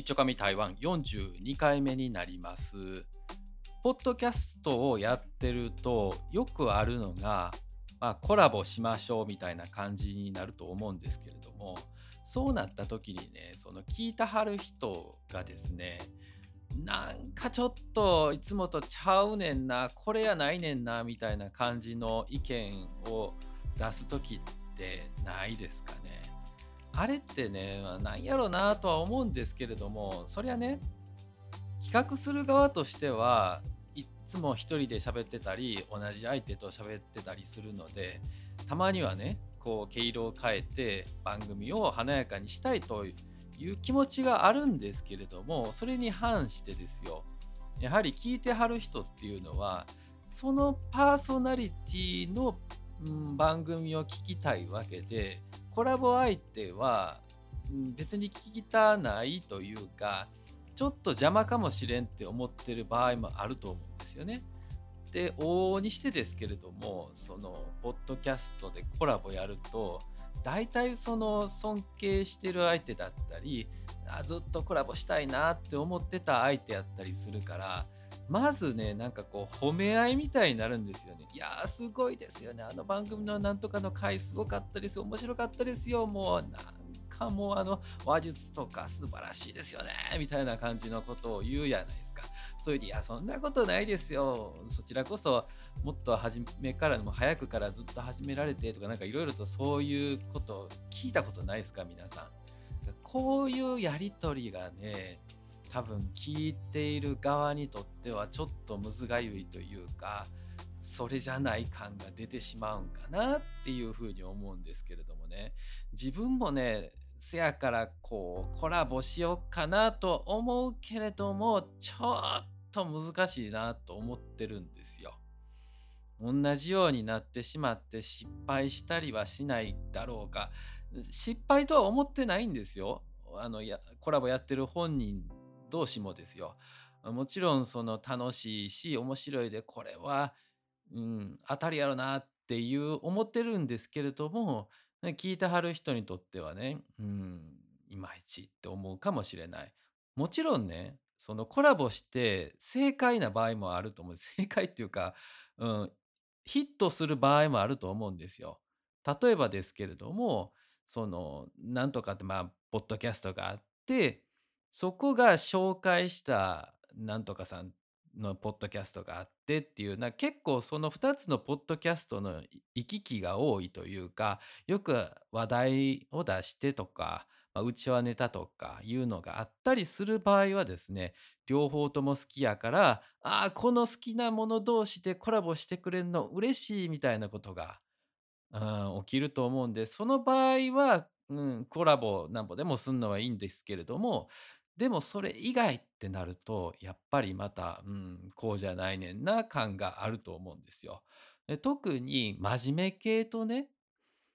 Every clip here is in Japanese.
一丁紙台湾42回目になります。ポッドキャストをやってるとよくあるのが、まあ、コラボしましょうみたいな感じになると思うんですけれどもそうなった時にねその聞いたはる人がですねなんかちょっといつもとちゃうねんなこれやないねんなみたいな感じの意見を出す時ってないですかねあれってね、まあなんやろなとは思うんですけれどもそりゃね企画する側としてはいっつも一人で喋ってたり同じ相手と喋ってたりするのでたまにはねこう毛色を変えて番組を華やかにしたいという気持ちがあるんですけれどもそれに反してですよやはり聞いてはる人っていうのはそのパーソナリティの、番組を聞きたいわけでコラボ相手はうん別に聞きたないというかちょっと邪魔かもしれんって思ってる場合もあると思うんですよね。で往々にしてですけれどもそのポッドキャストでコラボやると大体その尊敬してる相手だったりあずっとコラボしたいなって思ってた相手やったりするからまずねなんかこう褒め合いみたいになるんですよね。いやーすごいですよね。あの番組のなんとかの回すごかったです面白かったですよ。もうなんかもうあの話術とか素晴らしいですよね。みたいな感じのことを言うじゃないですか。それでいやそんなことないですよ。そちらこそもっと初めからも早くからずっと始められてとかなんかいろいろとそういうこと聞いたことないですか皆さん。こういうやり取りがね多分聞いている側にとってはちょっとむずがゆいというかそれじゃない感が出てしまうんかなっていうふうに思うんですけれどもね。自分もねせやからこうコラボしようかなと思うけれどもちょっと難しいなと思ってるんですよ。同じようになってしまって失敗したりはしないだろうか。失敗とは思ってないんですよ。あのやコラボやってる本人同士もですよもちろんその楽しいし面白いでこれは、うん、当たりやろなっていう思ってるんですけれども聞いてはる人にとってはね、うん、いまいちって思うかもしれない。もちろんね、そのコラボして正解な場合もあると思う。正解っていうか、うん、ヒットする場合もあると思うんですよ。例えばですけれども、その、なんとかって、まあ、ポッドキャストがあって、そこが紹介したなんとかさんのポッドキャストがあってっていうな結構その2つのポッドキャストの行き来が多いというかよく話題を出してとか、まあ、うちはネタとかいうのがあったりする場合はですね両方とも好きやからああこの好きなもの同士でコラボしてくれるの嬉しいみたいなことがうん、起きると思うんで、その場合は、うん、コラボなんぼでもすんのはいいんですけれども、でもそれ以外ってなると、やっぱりまた、うん、こうじゃないねんな感があると思うんですよ。で特に真面目系とね、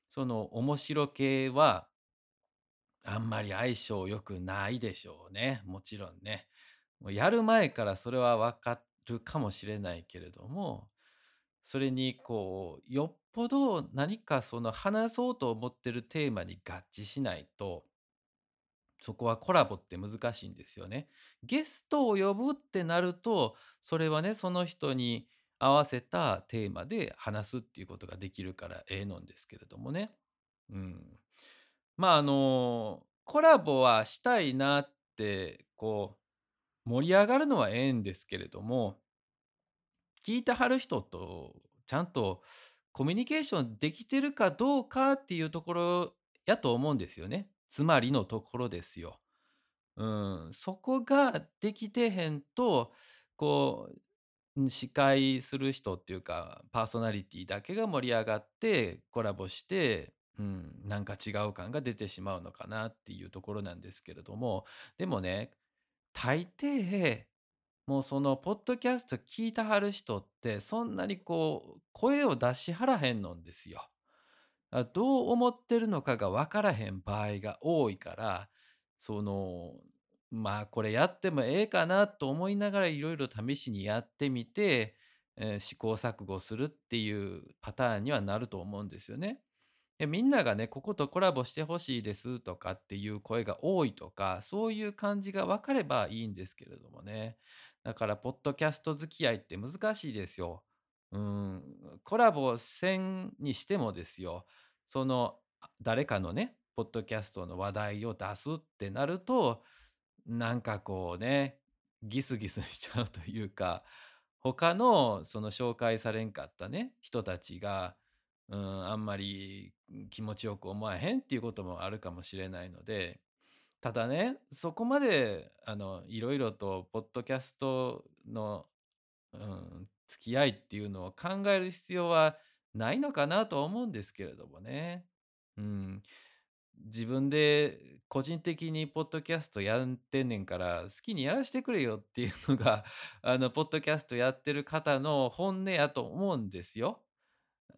その面白系はあんまり相性良くないでしょうね。もちろんね。もうやる前からそれはわかるかもしれないけれども、それにこう、よっぽど何かその話そうと思ってるテーマに合致しないと、そこはコラボって難しいんですよね。ゲストを呼ぶってなると、それはね、その人に合わせたテーマで話すっていうことができるからええのんですけれどもね。うん。まあ、あの、コラボはしたいなって、こう、盛り上がるのはええんですけれども、聞いてはる人とちゃんとコミュニケーションできてるかどうかっていうところやと思うんですよね。つまりのところですよ。うん、そこができてへんと、こう、司会する人っていうか、パーソナリティだけが盛り上がってコラボして、うん、なんか違う感が出てしまうのかなっていうところなんですけれども、でもね、大抵もうそのポッドキャスト聞いたはる人ってそんなにこう声を出しはらへんのんですよ。どう思ってるのかが分からへん場合が多いから、その、まあこれやってもええかなと思いながらいろいろ試しにやってみて、えー試行錯誤するっていうパターンにはなると思うんですよね。で、みんながね、こことコラボして欲しいですとかっていう声が多いとか、そういう感じが分かればいいんですけれどもね。だからポッドキャスト付き合いって難しいですよ。うん、コラボせんにしてもですよ、その、誰かのね、ポッドキャストの話題を出すってなると、なんかこうね、ギスギス しちゃうというか、他のその紹介されんかったね、人たちが、うん、あんまり、気持ちよく思わへんっていうこともあるかもしれないので、ただね、そこまであの、いろいろとポッドキャストの、うん、付き合いっていうのを考える必要はないのかなと思うんですけれどもね。うん。自分で個人的にポッドキャストやってんねんから、好きにやらしてくれよっていうのが、あの、ポッドキャストやってる方の本音やと思うんですよ。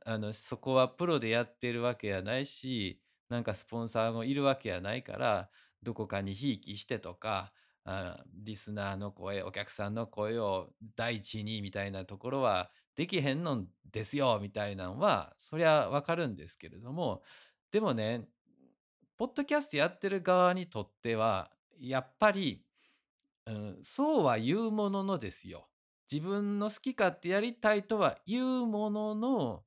あの、そこはプロでやってるわけやないし、なんかスポンサーもいるわけやないから、どこかにひいきしてとか、あ、リスナーの声、お客さんの声を第一にみたいなところはできへんのですよみたいなんは、そりゃ分かるんですけれども、でもね、ポッドキャストやってる側にとっては、やっぱり、うん、そうは言うもののですよ。自分の好き勝手やりたいとは言うものの、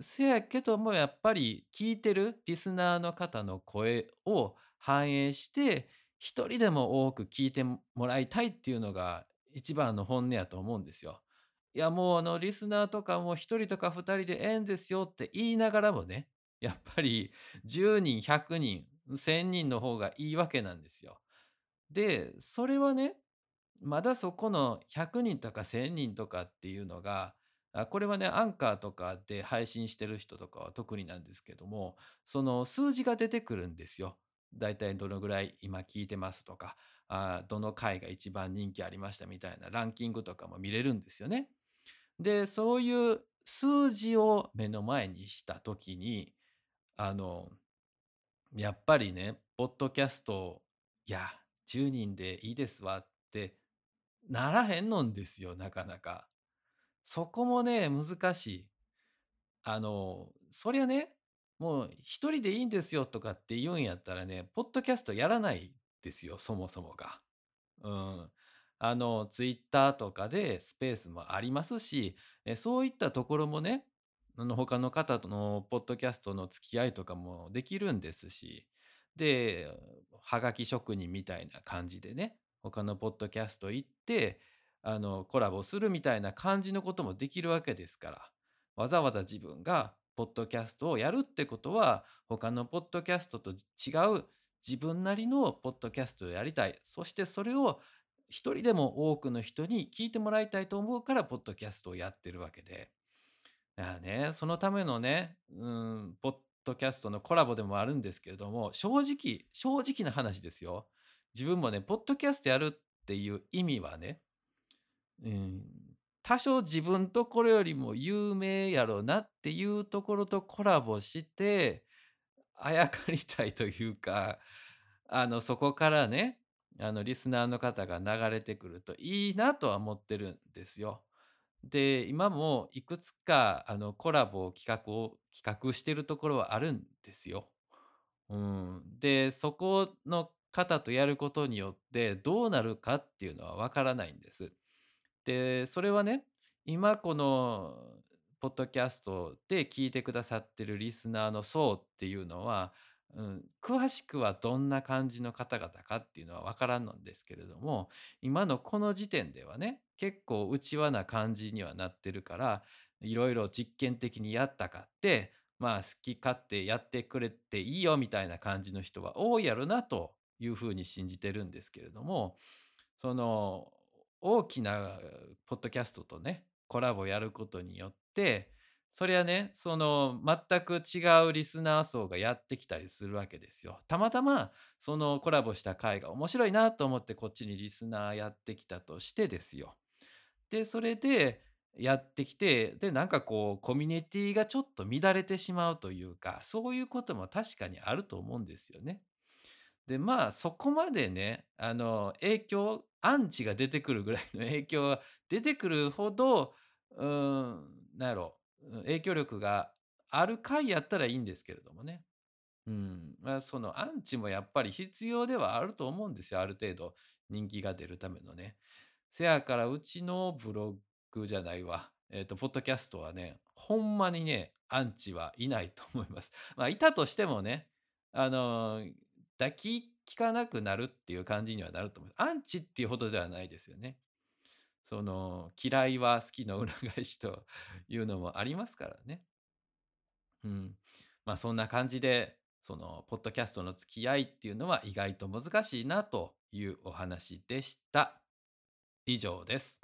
せやけどもやっぱり聞いてるリスナーの方の声を反映して、一人でも多く聞いてもらいたいっていうのが一番の本音やと思うんですよ。いやもうあのリスナーとかも一人とか二人でええんですよって言いながらもね、やっぱり10人、100人、1000人の方がいいわけなんですよ。で、それはね、まだそこの100人とか1000人とかっていうのが、これはね、アンカーとかで配信してる人とかは特になんですけども、その数字が出てくるんですよ。だいたいどのぐらい今聞いてますとか、どの回が一番人気ありましたみたいなランキングとかも見れるんですよね。で、そういう数字を目の前にした時に、あの、やっぱりね、ポッドキャスト、いや、10人でいいですわってならへんのんですよ、なかなか。そこもね、難しい。あの、そりゃね、もう一人でいいんですよとかって言うんやったらね、ポッドキャストやらないですよ、そもそもが。うん。あの、ツイッターとかでスペースもありますし、え、そういったところもね、あの、他の方とのポッドキャストの付き合いとかもできるんですし、で、はがき職人みたいな感じでね、他のポッドキャスト行って、あの、コラボするみたいな感じのこともできるわけですから。わざわざ自分がポッドキャストをやるってことは、他のポッドキャストと違う自分なりのポッドキャストをやりたい。そしてそれを一人でも多くの人に聞いてもらいたいと思うから、ポッドキャストをやってるわけで。だからね、そのためのね、うん、ポッドキャストのコラボでもあるんですけれども、正直、正直な話ですよ。自分もね、ポッドキャストやるっていう意味はね、うん、多少自分とこれよりも有名やろうなっていうところとコラボして、あやかりたいというか、あの、そこからね、あの、リスナーの方が流れてくるといいなとは思ってるんですよ。で、今もいくつかあの、コラボ企画を企画してるところはあるんですよ。うん。で、そこの方とやることによってどうなるかっていうのはわからないんです。で、それはね、今このポッドキャストで聞いてくださってるリスナーの層っていうのは、うん、詳しくはどんな感じの方々かっていうのは分からんのですけれども、今のこの時点ではね、結構内輪な感じにはなってるから、いろいろ実験的にやったかって、まあ好き勝手やってくれていいよみたいな感じの人は多いやろなというふうに信じてるんですけれども、その大きなポッドキャストとね、コラボやることによって、それはね、その全く違うリスナー層がやってきたりするわけですよ。たまたまそのコラボした回が面白いなと思ってこっちにリスナーやってきたとしてですよ。で、それでやってきて、で、なんかこうコミュニティがちょっと乱れてしまうというか、そういうことも確かにあると思うんですよね。で、まあ、そこまでね、あの、影響アンチが出てくるぐらいの影響が出てくるほど、うん、なんやろ、影響力がある回やったらいいんですけれどもね。うん、まあ、そのアンチもやっぱり必要ではあると思うんですよ、ある程度人気が出るためのね。せやからうちのブログじゃないわ、えっと、ポッドキャストはね、ほんまにね、アンチはいないと思います。まあ、いたとしてもね、あの、抱き聞かなくなるっていう感じにはなると思う。アンチっていうほどではないですよね。その、嫌いは好きの裏返しというのもありますからね。うん。まあ、そんな感じで、その、ポッドキャストの付き合いっていうのは意外と難しいなというお話でした。以上です。